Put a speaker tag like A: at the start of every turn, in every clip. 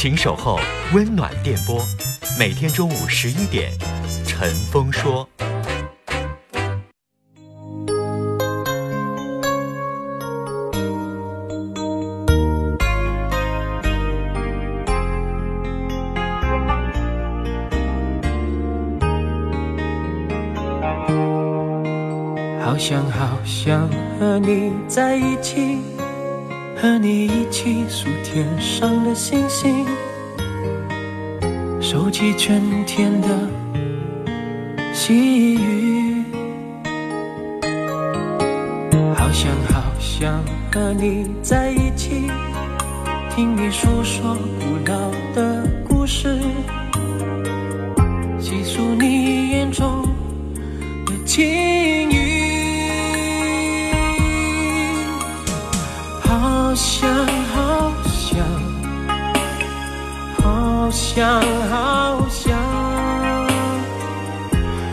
A: 请守候温暖电波，每天中午十一点，陈峰说。
B: 好想好想和你在一起，天上的星星，收集春天的细雨。好想好想和你在想好想，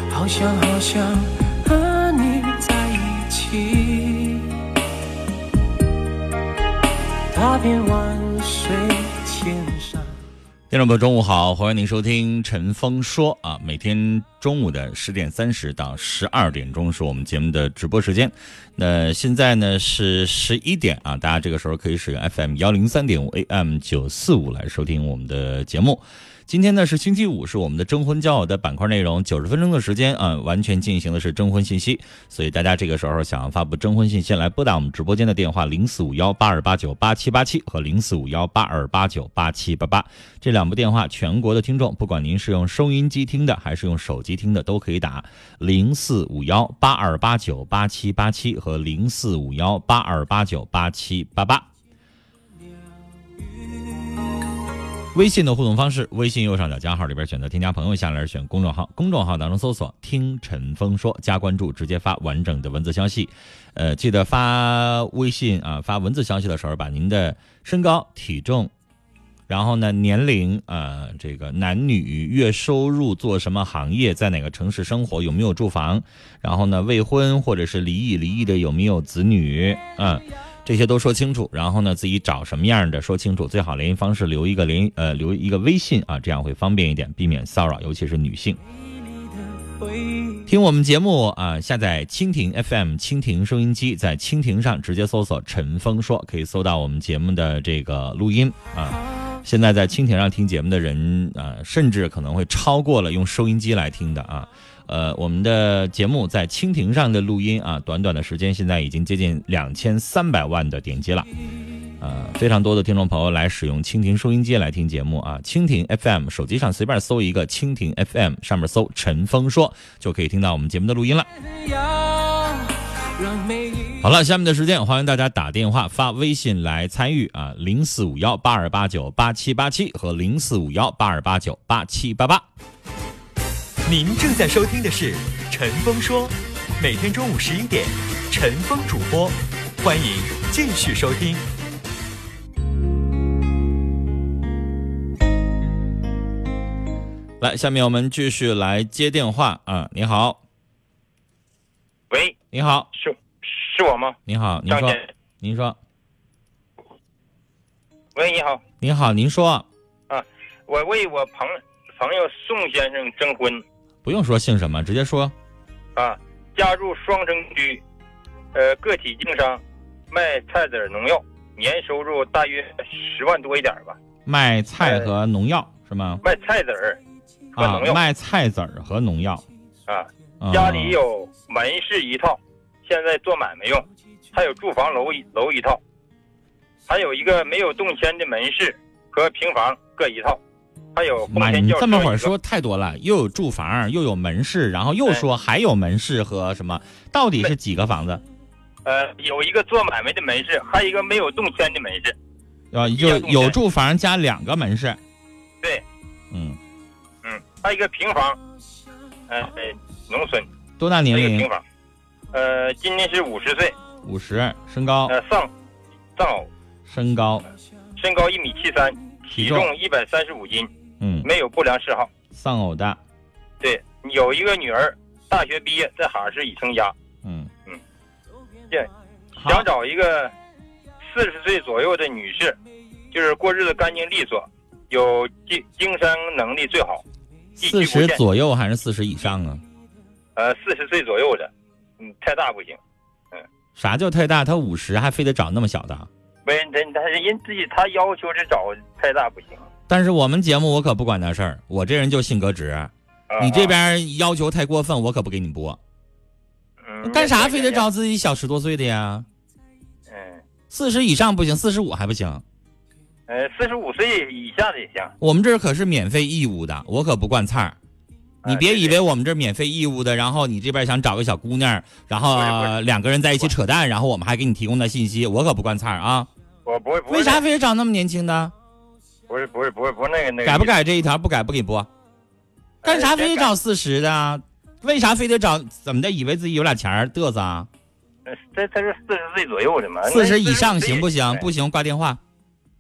B: 好想好想和你在一起，踏遍万。
C: 听众朋友，中午好，欢迎您收听陈峰说啊，每天中午的十点三十到十二点钟是我们节目的直播时间。那现在呢是十一点啊，大家这个时候可以使用 FM 幺零三点五 AM 九四五来收听我们的节目。今天呢是星期五，是我们的征婚交友的板块内容，九十分钟的时间啊，完全进行的是征婚信息。所以大家这个时候想要发布征婚信息，来拨打我们直播间的电话零四五幺八二八九八七八七和零四五幺八二八九八七八八这两部电话，全国的听众，不管您是用收音机听的还是用手机听的，都可以打零四五幺八二八九八七八七和零四五幺八二八九八七八八。微信的互动方式，微信右上角加号里边选择添加朋友，下来选公众号，公众号当中搜索“听陈峰说”，加关注，直接发完整的文字消息。呃，记得发微信啊，发文字消息的时候，把您的身高、体重，然后呢年龄啊、这个男女、月收入、做什么行业、在哪个城市生活、有没有住房，然后呢未婚或者是离异，离异的有没有子女，嗯。这些都说清楚，然后呢，自己找什么样的说清楚，最好联系方式留一个联呃留一个微信啊，这样会方便一点，避免骚扰，尤其是女性。听我们节目啊，下载蜻蜓 FM 蜻蜓收音机，在蜻蜓上直接搜索“陈峰说”，可以搜到我们节目的这个录音啊。现在在蜻蜓上听节目的人啊，甚至可能会超过了用收音机来听的啊。呃，我们的节目在蜻蜓上的录音啊，短短的时间，现在已经接近两千三百万的点击了，呃，非常多的听众朋友来使用蜻蜓收音机来听节目啊。蜻蜓 FM 手机上随便搜一个蜻蜓 FM，上面搜陈峰说，就可以听到我们节目的录音了。好了，下面的时间欢迎大家打电话、发微信来参与啊，零四五幺八二八九八七八七和零四五幺八二八九八七八八。
A: 您正在收听的是陈峰说，每天中午十一点，陈峰主播，欢迎继续收听。
C: 来，下面我们继续来接电话啊！你好，
D: 喂，
C: 你好，
D: 是是我吗？
C: 您好，您说，您说，
D: 喂，你好，
C: 您好，您说，
D: 啊，我为我朋朋友宋先生征婚。
C: 不用说姓什么，直接说。
D: 啊，家住双城区，呃，个体经商，卖菜籽农药，年收入大约十万多一点吧。
C: 卖菜和农药、是吗？
D: 卖菜籽儿
C: 啊
D: 农，药
C: 卖菜籽儿和农药。
D: 啊。
C: 啊
D: 家里有门市一套，现在做买卖用，还有住房楼一楼一套，还有一个没有动迁的门市和平房各一套，还有
C: 妈呀，
D: 丰田轿车
C: 你这么会儿说太多了，又有住房，又有门市，然后又
D: 哎
C: 说还有门市和什么？到底是几个房子？
D: 呃，有一个做买卖的门市，还有一个没有动迁的门市。
C: 啊，
D: 一
C: 就
D: 样动迁
C: 有住房加两个门市。
D: 对，
C: 嗯，
D: 嗯，还有一个平房，呃，呃农村
C: 多大年龄
D: 平？房，呃，今年是五十岁，
C: 五十，身高，
D: 呃，丧丧偶，
C: 身高，
D: 身高一米七三，体
C: 体重
D: 重一百三十五斤，
C: 嗯，
D: 没有不良嗜好。
C: 丧偶的，
D: 对，有一个女儿，大学毕业，在哈市已成家，
C: 嗯。
D: 嗯，对，想找一个四十岁左右的女士，就是过日子干净利索，有经经商能力最好，地
C: 四十左右还是四十以上啊？
D: 呃，四十岁左右的，嗯，太大不行。
C: 嗯啥叫太大？他五十还非得找那么小的？
D: 没人，他人人自己他要求是找太大不行。
C: 但是我们节目我可不管那事儿，我这人就性格直。
D: 啊
C: 你这
D: 啊
C: 边要求太过分，我可不给你播。
D: 嗯
C: 干啥非得？找自己小十多岁的呀？
D: 嗯，
C: 四十以上不行，四十五还不行。
D: 呃，四十五岁以下的也行。
C: 我们这可是免费义务的，我可不惯菜儿。你别以为我们这免费义务的，然后你这边想找个小姑娘，然后两个人在一起扯淡，然后我们还给你提供的信息，我可不惯菜儿啊！
D: 我不会，不会
C: 为啥非得找那么年轻的？
D: 不是不是不是不是那个那个
C: 改不？改这一条？不改不给播。干啥非得找四十的啊？为啥非得找怎么的？以为自己有俩钱儿嘚瑟啊？
D: 呃这他是四十岁左右的嘛？
C: 四十以上行不行？
D: 不
C: 不行，挂电话。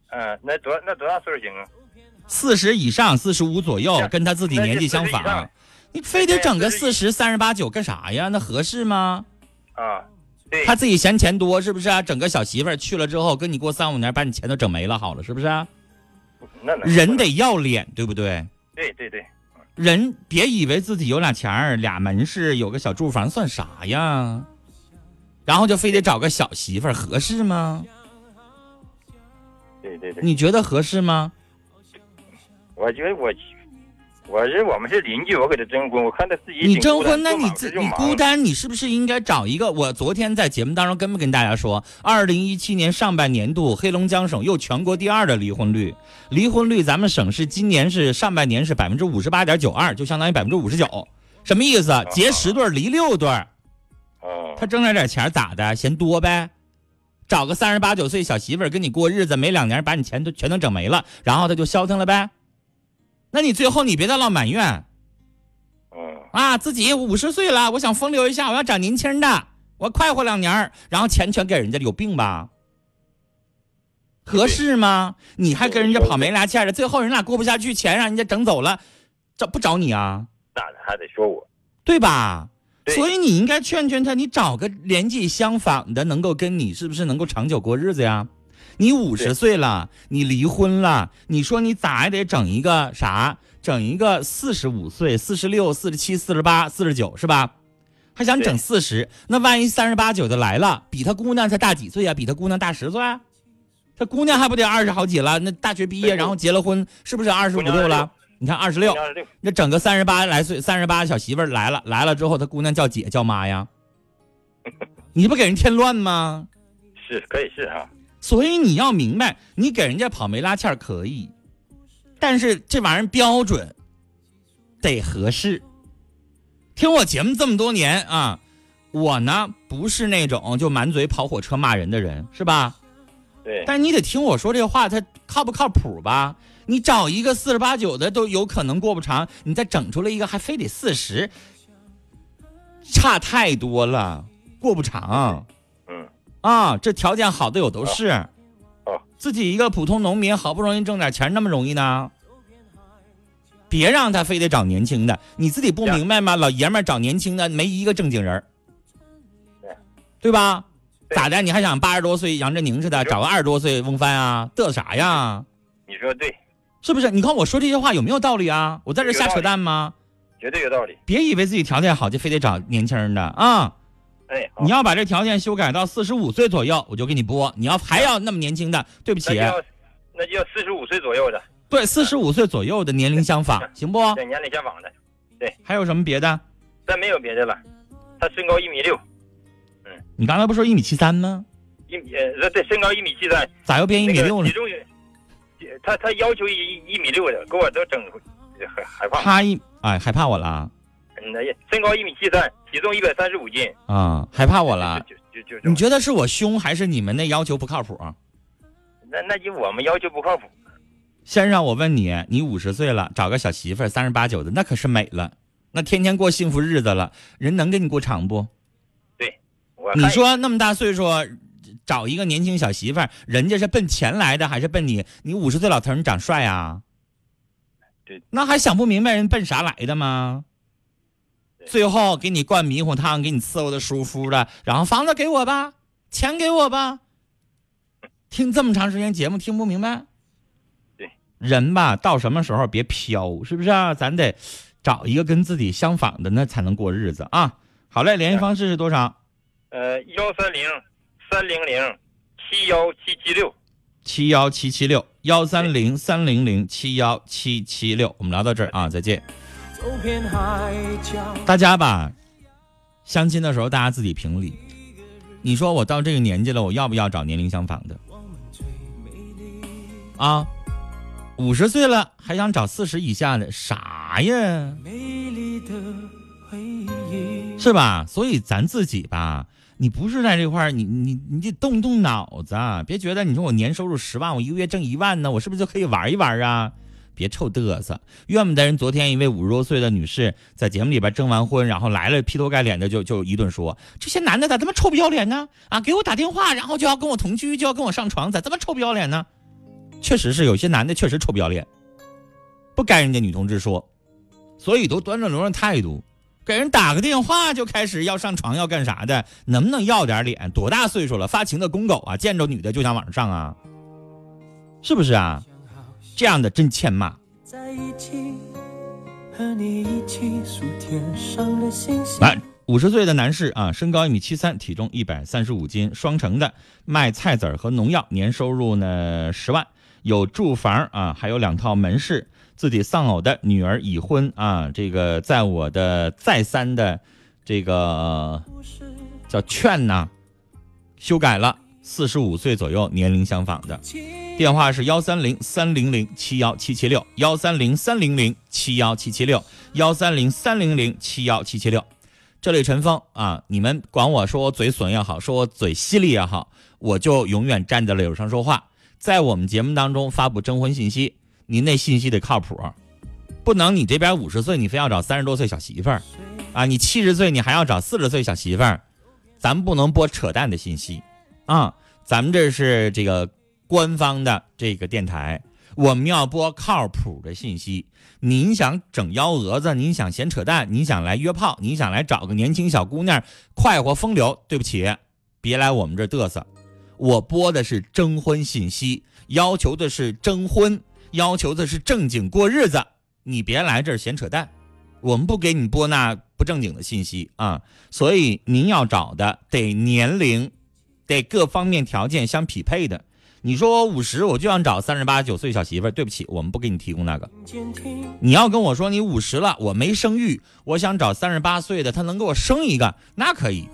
D: 嗯，那多那多大岁数行啊？
C: 四十以上，四十五左右，跟他自己年纪相
D: 那是40以
C: 仿
D: 上。
C: 你非得整个四十、三十八九干啥呀？那合适吗？
D: 啊，对，
C: 他自己嫌钱多是不是啊？整个小媳妇儿去了之后，跟你过三五年，把你钱都整没了，好了是不是啊？
D: 那能
C: 人得要脸，对不对？
D: 对对对，
C: 人别以为自己有俩钱儿、俩门市、有个小住房算啥呀？然后就非得找个小媳妇儿，合适吗？
D: 对对对，
C: 你觉得合适吗？
D: 我觉得我我是我们是邻居，我给他征婚，我看他自己
C: 你征婚，那你自你孤单，你是不是应该找一个？我昨天在节目当中跟没跟大家说，二零一七年上半年度黑龙江省又全国第二的离婚率，离婚率咱们省市今年是上半年是百分之五十八点九二，就相当于百分之五十九，什么意思？结十对离六对，
D: 哦，
C: 他挣那点钱咋的？嫌多呗？找个三十八九岁小媳妇儿跟你过日子，没两年把你钱都全都整没了，然后他就消停了呗？那你最后你别再老埋怨。
D: 嗯，
C: 啊，自己五十岁了，我想风流一下，我要找年轻的，我快活两年，然后钱全给人家，有病吧？合适吗？你还跟人家跑没俩欠的，最后人俩过不下去，钱让人家整走了，找不找你啊？
D: 那还得说我，
C: 对吧？
D: 对
C: 所以你应该劝劝他，你找个年纪相仿的，能够跟你是不是能够长久过日子呀？你五十岁了，你离婚了，你说你咋也得整一个啥？整一个四十五岁、四十六、四十七、四十八、四十九是吧？还想整
D: 对
C: 四十，那万一三十八九的来了，比他姑娘才大几岁呀、比他姑娘大十岁啊？他姑娘还不得二十好几了？那大学毕业然后结了婚，是不是二十五六了你看二十六，那整个三十八来岁、三十八小媳妇儿来了，来了之后，他姑娘叫姐叫妈呀，你不给人添乱吗？
D: 是可以是啊，
C: 所以你要明白，你给人家跑没拉欠儿可以，但是这玩意儿标准得合适。听我节目这么多年啊，我呢不是那种就满嘴跑火车骂人的人，是吧？
D: 对，
C: 但你得听我说这话，它靠不靠谱吧？你找一个四十八九的都有可能过不长，你再整出来一个还非得四十，差太多了，过不长。
D: 嗯，
C: 啊，这条件好的有都是。
D: 哦
C: 自己一个普通农民，好不容易挣点钱，那么容易呢？别让他非得找年轻的，你自己不明白吗？老爷们儿找年轻的，没一个正经人
D: 对
C: 对吧？
D: 对
C: 咋的？你还想八十多岁杨振宁似的找个二十多岁翁帆啊？嘚瑟啥呀？
D: 你说对，
C: 是不是？你看我说这些话有没有道理啊？我在这瞎扯淡吗？
D: 绝对有道理。
C: 别以为自己条件好就非得找年轻人的啊！
D: 哎，
C: 你要把这条件修改到四十五岁左右，我就给你播。你要还要那么年轻的，对不起
D: 那就，要四十五岁左右的，
C: 对，四十五岁左右的年龄相仿，行不？
D: 对，年龄相仿的，对
C: 还有什么别的？
D: 再没有别的了。他身高一米六，嗯
C: 你刚才不说一米七三吗？
D: 一米呃对，身高一米七三，
C: 咋又变一米六
D: 了体？重也，他他要求一一米六的，给我都整害害怕。
C: 他一哎害怕我了
D: 身高一米七三，体重一百三十五斤，
C: 啊，害怕我了。
D: 就就就就
C: 你觉得是我凶，还是你们那要求不靠谱？
D: 那那就我们要求不靠谱。
C: 先生我问你，你五十岁了，找个小媳妇儿，三十八九的，那可是美了，那天天过幸福日子了，人能给你过长不？你
D: 我你
C: 说那么大岁数，找一个年轻小媳妇儿，人家是奔钱来的，还是奔你？你五十岁老头儿，你长帅啊？
D: 对，
C: 那还想不明白人奔啥来的吗？
D: 对
C: 最后给你灌迷糊汤，给你伺候的舒服的，然后房子给我吧，钱给我吧。听这么长时间节目，听不明白？
D: 对，
C: 人吧，到什么时候别飘，是不是啊？咱得找一个跟自己相仿的，那才能过日子啊。好嘞，联系方式是多少？
D: 呃幺三零三零零七幺七七六。
C: 七幺七七六幺三零三零零七幺七七六，我们聊到这儿啊，再见。大家吧，相亲的时候大家自己评理。你说我到这个年纪了，我要不要找年龄相仿的？啊，五十岁了还想找四十以下的，啥呀？是吧？所以咱自己吧，你不是在这块儿，你你你得动动脑子啊，别觉得你说我年收入十万，我一个月挣一万呢，我是不是就可以玩一玩啊？别臭嘚瑟！怨不得人昨天一位五十多岁的女士在节目里边征完婚，然后来了劈头盖脸的就就一顿说这些男的咋这么臭不要脸呢？啊，给我打电话，然后就要跟我同居，就要跟我上床，咋这么臭不要脸呢？确实是有些男的确实臭不要脸，不该人家女同志说，所以都端着龙的态度。给人打个电话就开始要上床要干啥的，能不能要点脸？多大岁数了，发情的公狗啊，见着女的就想往上上啊，是不是啊？这样的真欠骂。
B: 在一起，和你一起数天上的星星。
C: 来，五十岁的男士啊，身高一米七三，体重一百三十五斤，双城的，卖菜籽儿和农药，年收入呢十万，有住房啊，还有两套门市。自己丧偶的女儿已婚啊，这个在我的再三的这个叫劝呐，修改了，四十五岁左右年龄相仿的。电话是幺三零三零零七幺七七六幺三零三零零七幺七七六幺三零三零零七幺七七六。这里陈峰啊，你们管我说我嘴损也好，说我嘴犀利也好，我就永远站在了柳上说话。在我们节目当中发布征婚信息，您那信息得靠谱，不能你这边五十岁你非要找三十多岁小媳妇儿，啊，你七十岁你还要找四十岁小媳妇儿，咱不能播扯淡的信息，啊，咱们这是这个官方的这个电台，我们要播靠谱的信息。您想整幺蛾子，您想闲扯淡，您想来约炮，您想来找个年轻小姑娘快活风流，对不起，别来我们这嘚瑟。我播的是征婚信息，要求的是征婚，要求的是正经过日子，你别来这儿闲扯淡。我们不给你播那不正经的信息啊，所以您要找的得年龄，得各方面条件相匹配的。你说我五十，我就想找三十八九岁小媳妇儿，对不起，我们不给你提供那个。你要跟我说你五十了，我没生育，我想找三十八岁的，他能给我生一个，那可以。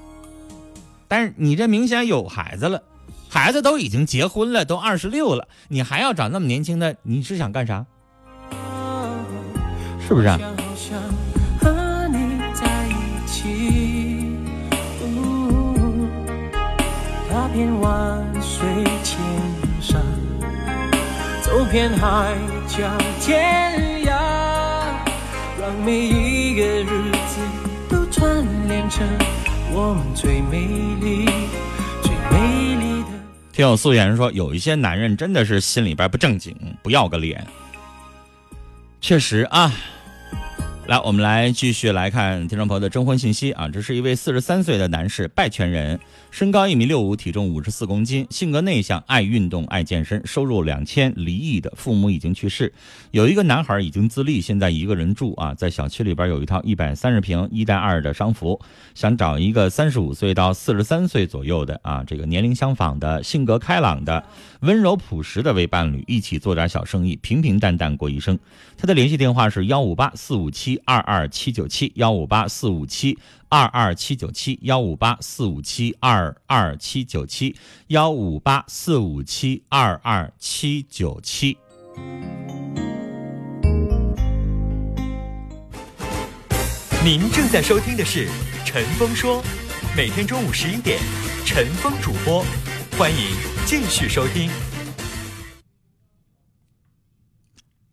C: 但是你这明显有孩子了，孩子都已经结婚了，都二十六了，你还要找那么年轻的，你是想干啥？是不是？
B: 遍万水千山，走遍海角天涯，让每一个日子都串联成我们最美丽、最美丽的。
C: 听友素颜说，有一些男人真的是心里边不正经，不要个脸。确实啊，来，我们来继续来看听众朋友的征婚信息啊。这是一位四十三岁的男士，拜泉人，身高一米六五，体重五十四公斤，性格内向，爱运动，爱健身，收入两千，离异的，父母已经去世，有一个男孩已经自立，现在一个人住啊，在小区里边有一套一百三十平一带二的商服，想找一个三十五岁到四十三岁左右的啊，这个年龄相仿的，性格开朗的，温柔朴实的为伴侣，一起做点小生意，平平淡淡过一生。他的联系电话是幺五八四五七二二七九七幺五八四五七二二七九七幺五八四五七二二七九七幺五八四五七二二七九七。
A: 您正在收听的是《陈峰说》，每天中午十一点，陈峰主播，欢迎继续收听。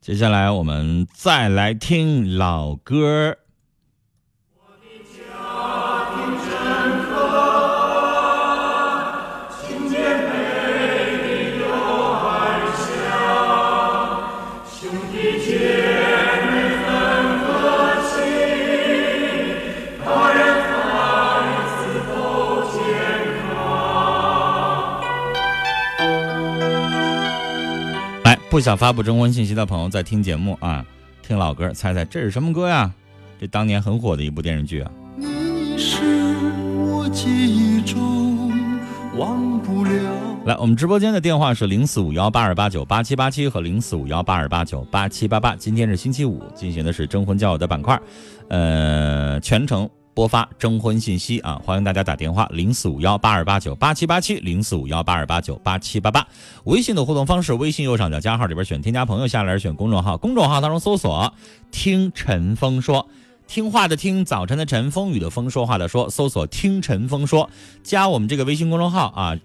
C: 接下来我们再来听老歌。不想发布征婚信息的朋友在听节目啊，听老歌，猜猜这是什么歌呀？这当年很火的一部电视剧啊。
B: 你是我记忆中忘不了。
C: 来，我们直播间的电话是零四五幺八二八九八七八七和零四五幺八二八九八七八八。今天是星期五，进行的是征婚交友的板块，呃，全程播发征婚信息啊，欢迎大家打电话零四五幺八二八九八七八七零四五幺八二八九八七八八。微信的互动方式，微信右上角加号里边选添加朋友，下来选公众号，公众号当中搜索“听陈峰说”。听话的听，早晨的晨，风雨的风，说话的说，搜索“听陈峰说”，加我们这个微信公众号啊，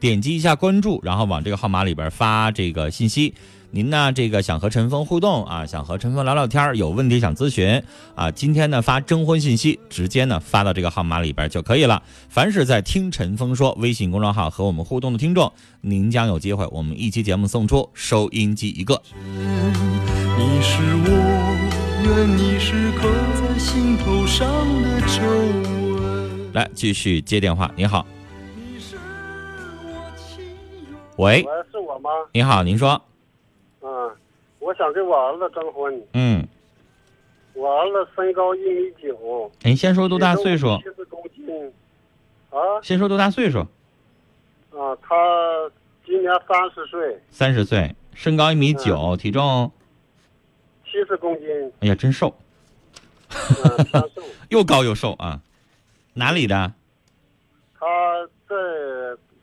C: 点击一下关注，然后往这个号码里边发这个信息。您呢，这个想和陈峰互动啊，想和陈峰聊聊天，有问题想咨询啊，今天呢发征婚信息，直接呢发到这个号码里边就可以了。凡是在听陈峰说微信公众号和我们互动的听众，您将有机会，我们一期节目送出收音机一个。
B: 你是我，愿你是刻在心头上的皱纹。
C: 来，继续接电话。你好，
B: 你是我情有
C: 喂，
E: 喂，是我吗？
C: 你好，您说，
E: 嗯，我想给我儿子征婚。
C: 嗯，
E: 我儿子身高一米九，
C: 你先说多大岁数？
E: 七十公斤。啊
C: 先说多大岁数？
E: 啊，他今年三十岁，
C: 三十岁，身高一米九，体重，
E: 七十公斤，
C: 哎呀，真瘦，
E: 嗯，瘦。
C: 又高又瘦啊！哪里的？
E: 他在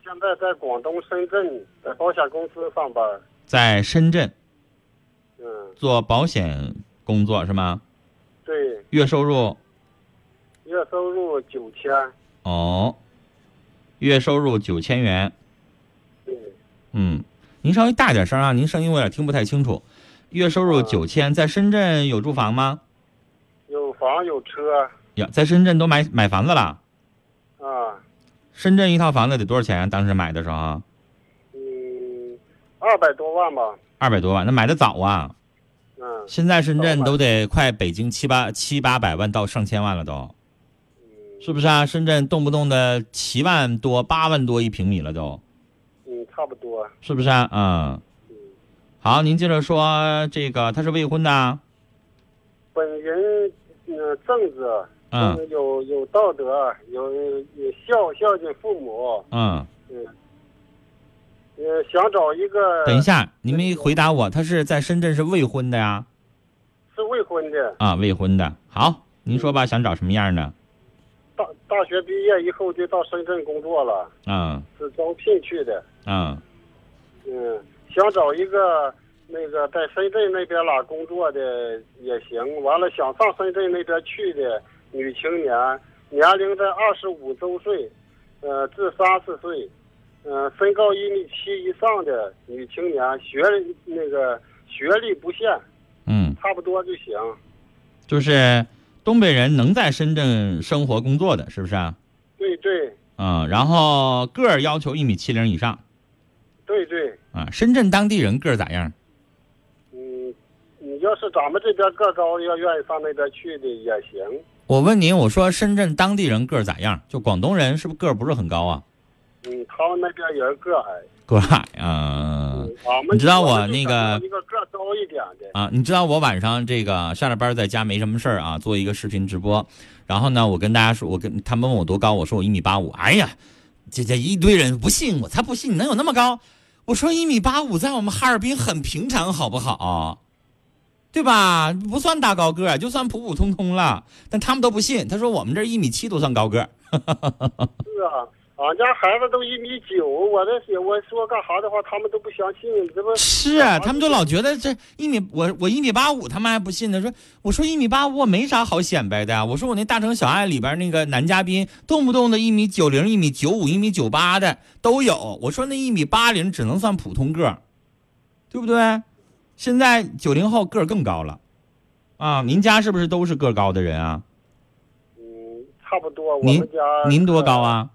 E: 现在在广东深圳，在保险公司上班。
C: 在深圳
E: 嗯，
C: 做保险工作是吗？
E: 对，
C: 月收入
E: 月收入九千。
C: 哦，月收入九千元。
E: 对，
C: 嗯，您稍微大点声啊，您声音我有点听不太清楚。月收入
E: 嗯
C: 九千，在深圳有住房吗？
E: 有房有车。
C: 呀，在深圳都买买房子了。
E: 啊，
C: 深圳一套房子得多少钱？当时买的时候
E: 二百多万吧。
C: 二百多万，那买的早啊。
E: 嗯，
C: 现在深圳都得快北京七八七八百万到上千万了都，
E: 嗯
C: 是不是啊？深圳动不动的七万多、八万多一平米了都，
E: 嗯，差不多。
C: 是不是啊？嗯。好，您接着说这个，他是未婚的啊，
E: 本人嗯、呃正直，
C: 嗯
E: 有有道德，有有孝孝敬父母，
C: 嗯。
E: 嗯，呃，想找一个
C: 等一下，你没回答我，他是在深圳是未婚的呀？
E: 是未婚的，
C: 啊，未婚的。好，您说吧，想找什么样的？
E: 大大学毕业以后就到深圳工作了，
C: 嗯
E: 是招聘去的，
C: 嗯
E: 嗯，想找一个那个在深圳那边啦工作的也行，完了想上深圳那边去的女青年，年龄在二十五周岁，呃至三十岁，呃身高一米七以上的女青年，学那个学历不限，
C: 嗯，
E: 差不多就行。
C: 就是东北人能在深圳生活工作的，是不是啊？
E: 对对
C: 嗯，然后个儿要求一米七零以上
E: 对对，
C: 啊。深圳当地人个儿咋样？
E: 嗯，你要要是咱们这边个高，要愿意上那边去的也行。
C: 我问您，我说深圳当地人个儿咋样？就广东人是不是个儿不是很高啊？
E: 嗯，他们那边也是个矮。
C: 个矮啊你知道我那个
E: 一个个高一点的。
C: 啊！你知道我晚上这个下了班在家没什么事儿啊，做一个视频直播，然后呢，我跟大家说，我跟他们问我多高，我说我一米八五。哎呀，这这一堆人不信，我才不信你能有那么高。我说一米八五在我们哈尔滨很平常，好不好？对吧？不算大高个，就算普普通通了。但他们都不信，他说我们这一米七都算高个儿。
E: 是啊，俺家孩子都一米九，我这些我说干啥的话，他们都不相信，这不
C: 是啊，他们就老觉得这一米我我一米八五，他们还不信呢。说我说一米八五我没啥好显摆的呀。我说我那大城小爱里边那个男嘉宾，动不动的一米九零、一米九五、一米九八的都有。我说那一米八零只能算普通个儿，对不对？现在九零后个儿更高了，啊，您家是不是都是个高的人啊？
E: 嗯，差不多。我
C: 您
E: 们家
C: 您多高？啊？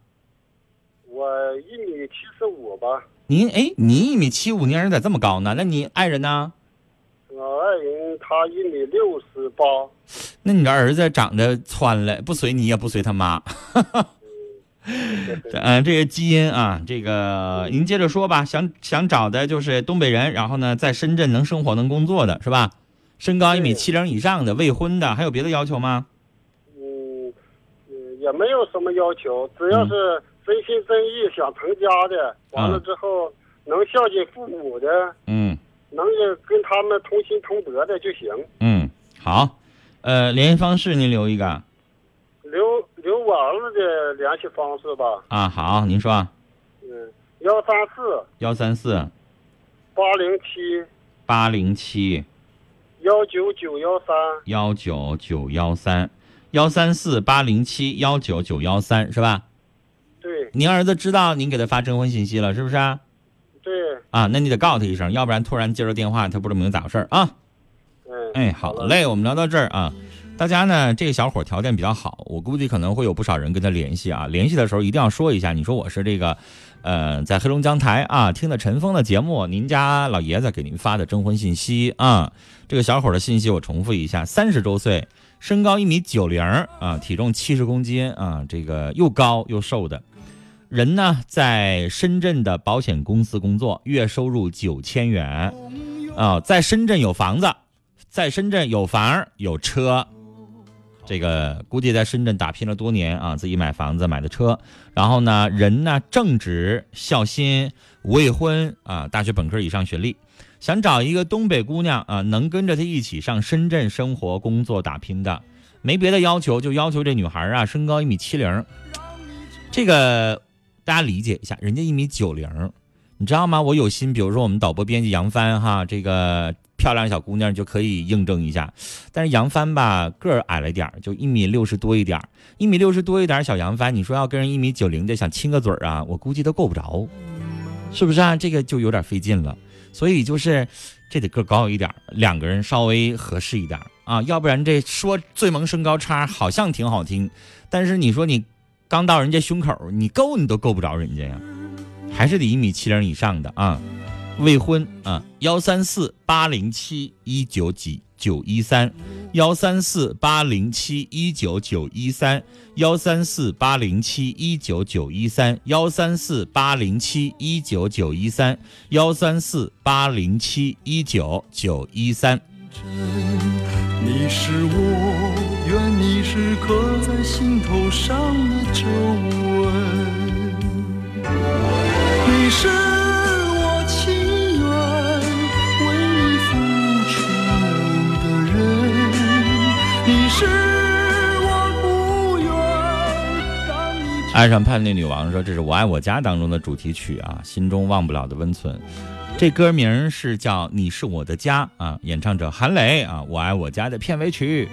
E: 我一米七十五吧。
C: 您哎，您一米七五，您儿子咋这么高呢？那你爱人呢？
E: 我爱人他一米六十八。
C: 那你的儿子长得窜了，不随你也不随他妈。这嗯、这个基因啊，这个您接着说吧。想想找的就是东北人，然后呢，在深圳能生活能工作的是吧？身高一米七零以上的，未婚的，还有别的要求吗？
E: 嗯，嗯，也没有什么要求，只要是真心真意想成家的，完了之后能孝敬父母的，
C: 嗯。
E: 能跟他们同心同德的就行。
C: 嗯，好，呃，联系方式您留一个。
E: 留留我儿子的联系方式吧，
C: 啊。好，您说
E: 嗯，幺三四。
C: 幺三四。
E: 八零七。
C: 八零七。
E: 幺九九幺三，
C: 幺九九幺三。幺三四八零七幺九九幺三是吧？
E: 对
C: 您儿子知道您给他发征婚信息了，是不是啊？
E: 对，
C: 啊，那你得告诉他一声，要不然突然接着电话，他不知道明咋回事儿啊。
E: 嗯，
C: 哎，好嘞，我们聊到这儿啊。大家呢，这个小伙条件比较好，我估计可能会有不少人跟他联系啊。联系的时候一定要说一下，你说我是这个，呃，在黑龙江台啊听的陈峰的节目，您家老爷子给您发的征婚信息啊。这个小伙的信息我重复一下：三十周岁，身高一米九零啊，体重七十公斤啊，这个又高又瘦的。人呢，在深圳的保险公司工作，月收入九千元，啊，在深圳有房子，在深圳有房有车，这个估计在深圳打拼了多年啊，自己买房子买的车，然后呢，人呢正直孝心，未婚啊，大学本科以上学历，想找一个东北姑娘啊，能跟着他一起上深圳生活、工作、打拼的，没别的要求，就要求这女孩啊，身高一米七零，这个大家理解一下，人家一米九零，你知道吗？我有心，比如说我们导播编辑杨帆哈，这个漂亮小姑娘就可以应征一下，但是杨帆吧个儿矮了点儿，就一米六十多一点儿，一米六十多一点儿小杨帆，你说要跟人一米九零的想亲个嘴儿啊，我估计都够不着，是不是啊？这个就有点费劲了，所以就是这得个高一点儿，两个人稍微合适一点儿啊，要不然这说最萌身高差好像挺好听，但是你说你刚到人家胸口，你够你都够不着人家呀，还是得一米七零以上的啊。未婚啊，幺三四八零七一九几九一三，幺三四八零七一九九一三，幺三四八零七一九九一三，幺三四八零七一九九一三，幺三四八零七一九九一三。
B: 你是我，愿你是刻在心头上的皱纹。你是我情愿为你付出的人，你是我不愿让你
C: 爱上叛逆女王说：“这是我爱我家当中的主题曲啊，心中忘不了的温存。这歌名是叫《你是我的家》啊，演唱者韩磊啊，《我爱我家》的片尾曲。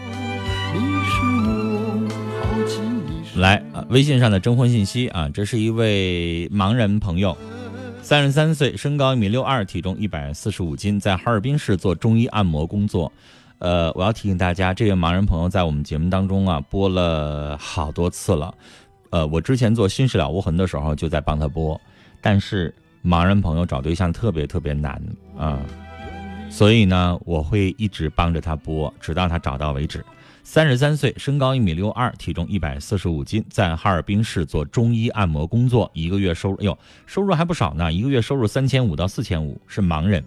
C: 来啊，微信上的征婚信息啊，这是一位盲人朋友，三十三岁，身高一米六二，体重一百四十五斤，在哈尔滨市做中医按摩工作。呃，我要提醒大家，这位盲人朋友在我们节目当中啊播了好多次了。呃，我之前做《心事了无痕》的时候就在帮他播，但是盲人朋友找对象特别特别难啊。所以呢，我会一直帮着他播，直到他找到为止。三十三岁，身高一米六二，体重一百四十五斤，在哈尔滨市做中医按摩工作，一个月收入哟，收入还不少呢，一个月收入三千五到四千五，是盲人，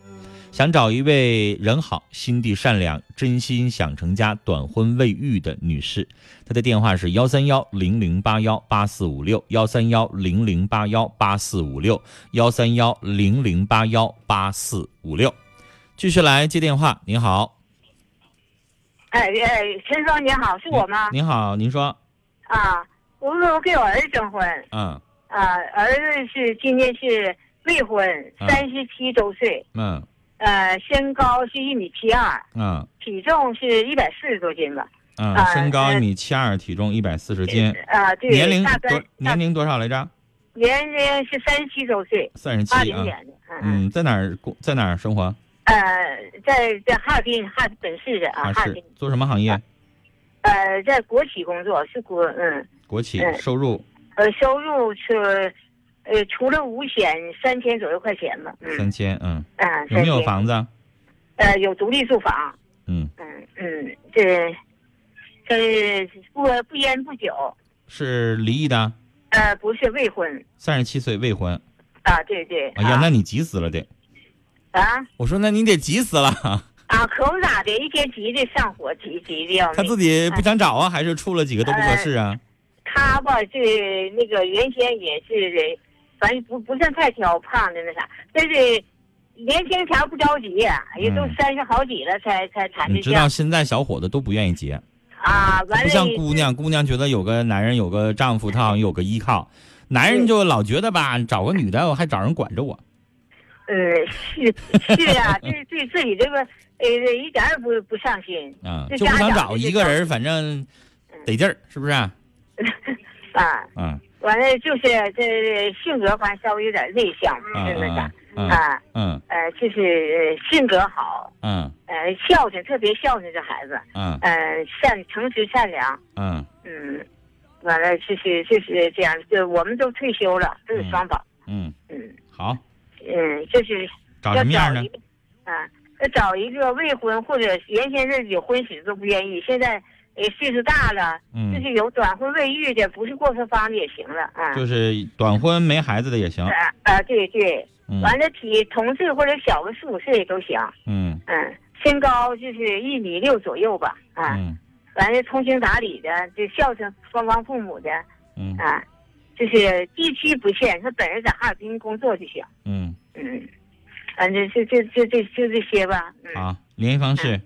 C: 想找一位人好、心地善良、真心想成家、短婚未育的女士。她的电话是幺三幺零零八幺八四五六幺三幺零零八幺八四五六幺三幺零零八幺八四五六。继续来接电话，您好，
F: 哎哎，陈双您好，是我吗？
C: 您好，您说，
F: 啊，我我给我儿子征婚，
C: 嗯
F: 啊，儿子是今年是未婚，
C: 嗯
F: 三十七周岁，
C: 嗯
F: 呃，身高是一米七二，
C: 嗯
F: 体重是一百四十多斤吧。
C: 嗯，
F: 啊
C: 身高一
F: 呃
C: 米七二，体重一百四十斤，
F: 啊，对，
C: 年龄多年龄多少来着？
F: 年龄是三十七周岁，
C: 三十七啊。
F: 嗯，
C: 在哪儿工？在哪儿生活？
F: 呃，在在哈尔滨哈尔本市的啊，哈尔
C: 是
F: 滨，
C: 做什么行业？
F: 呃，在国企工作，是国嗯
C: 国企，
F: 嗯
C: 收入
F: 呃，收入是呃除了五险三千左右块钱吧，嗯
C: 三千。嗯，
F: 嗯，
C: 有没有房子？
F: 呃，有独立住房，
C: 嗯，
F: 嗯嗯，这这不不烟不酒，
C: 是离异的，
F: 呃，不是未婚
C: 三十七岁未婚。
F: 啊，对对，
C: 哎呀，
F: 啊
C: 那你急死了得。
F: 啊
C: 我说那你得急死了。
F: 啊，可不咋的，一天急的上火，急急的要命。
C: 他自己不想找啊，还是处了几个都不合适啊？
F: 他吧，这那个原先也是，反正不不算太挑，胖的那啥，但是年轻前不着急，也都
C: 嗯
F: 三十好几了才才谈对
C: 你知道现在小伙子都不愿意结，
F: 啊。完了，
C: 不像姑娘，姑娘觉得有个男人有个丈夫，她好像有个依靠。男人就老觉得吧，找个女的我还找人管着我。
F: 呃，是是啊，对对自己这个呃一点儿也不不上心
C: 啊，就不想找一个人，反正得劲儿，是不是啊？
F: 啊。
C: 嗯
F: 完了就是这性格吧稍微有点内向，
C: 嗯
F: 是那啥
C: 嗯
F: 啊，
C: 嗯
F: 呃，就是呃性格好，
C: 嗯
F: 呃，孝顺，特别孝顺这孩子，
C: 嗯
F: 呃，善诚实善良，
C: 嗯
F: 嗯，完了就是就是这样，就我们都退休了，都有双保，
C: 嗯，
F: 嗯
C: 好，
F: 嗯，就是
C: 找什么样的
F: 啊，要找一个未婚或者原先是有婚史都不愿意，现在呃岁数大了，就
C: 嗯，
F: 是有短婚未育的，不是过错方的也行了啊。
C: 就是短婚没孩子的也行。
F: 啊啊，对对，
C: 嗯
F: 完了体同岁或者小个四五岁都行，
C: 嗯
F: 嗯，身高就是一米六左右吧，啊，
C: 嗯
F: 完了通情达理的，就孝顺双方父母的，
C: 嗯
F: 啊，就是地区不限，他本人在哈尔滨工作就行，
C: 嗯，
F: 嗯，反正就就就这就这些吧，嗯，
C: 好，联系方式，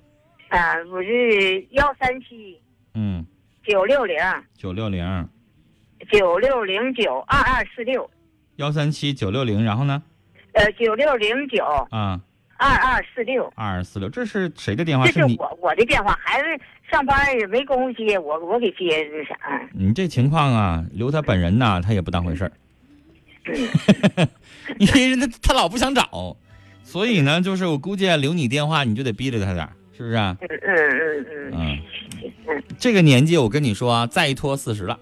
F: 啊，我是幺三七
C: 嗯，
F: 九六零
C: 九六零
F: 九六零九二二四六，
C: 幺三七九六零，然后呢？
F: 呃，九六零九
C: 啊，
F: 二二四六。
C: 二二四六，这是谁的电话？
F: 这是
C: 你？
F: 我我的电话，孩子上班也没工夫接，我我给接那啥。
C: 你这情况啊，留他本人呐，他也不当回事儿。因为他他老不想找，所以呢，就是我估计啊留你电话，你就得逼着他点儿，是不是啊？
F: 嗯嗯嗯嗯，
C: 这个年纪我跟你说啊，再一拖四十了。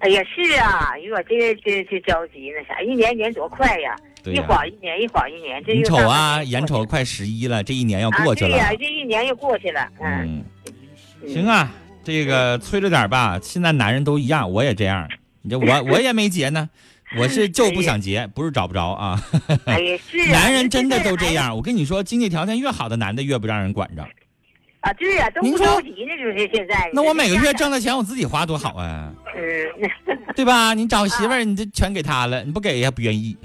F: 哎呀是啊，哎呦我这这这着急那啥，一年一年多快呀，一晃一年，一晃一年，这
C: 你瞅啊，眼瞅快十一了，这一年要过去了。
F: 啊对呀，这一年又过去了，嗯，
C: 嗯，行啊，这个催着点吧。现在男人都一样，我也这样。你这我我也没结呢，我是就不想结，不是找不着啊。
F: 哎呀是啊，
C: 男人真的都这样。我跟你说，经济条件越好的男的越不让人管着。
F: 啊，对呀，都不
C: 您
F: 着急呢，就是现在。
C: 那我每个月挣的钱我自己花多好啊，
F: 嗯，
C: 对吧？你找媳妇儿，你这全给他了，你不给也不愿意。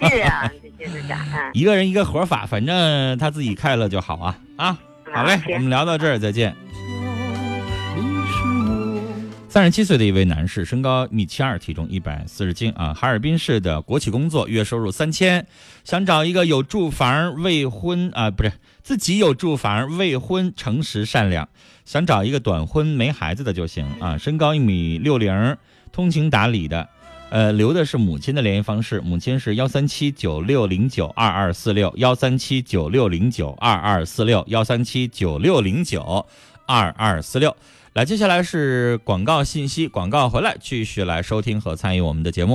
F: 是啊，这就是？
C: 一个人一个活法，反正他自己快乐就好啊啊！好嘞，我们聊到这儿，再见。三十七岁的一位男士，身高一米七二，体重一百四十斤啊，哈尔滨市的国企工作，月收入三千，想找一个有住房、未婚啊，不是自己有住房、未婚、诚实善良，想找一个短婚没孩子的就行啊，身高一米六零，通情达理的。呃，留的是母亲的联系方式，母亲是幺三七九六零九二二四六，幺三七九六零九二二四六，幺三七九六零九二二四六。来，接下来是广告信息，广告回来继续来收听和参与我们的节目。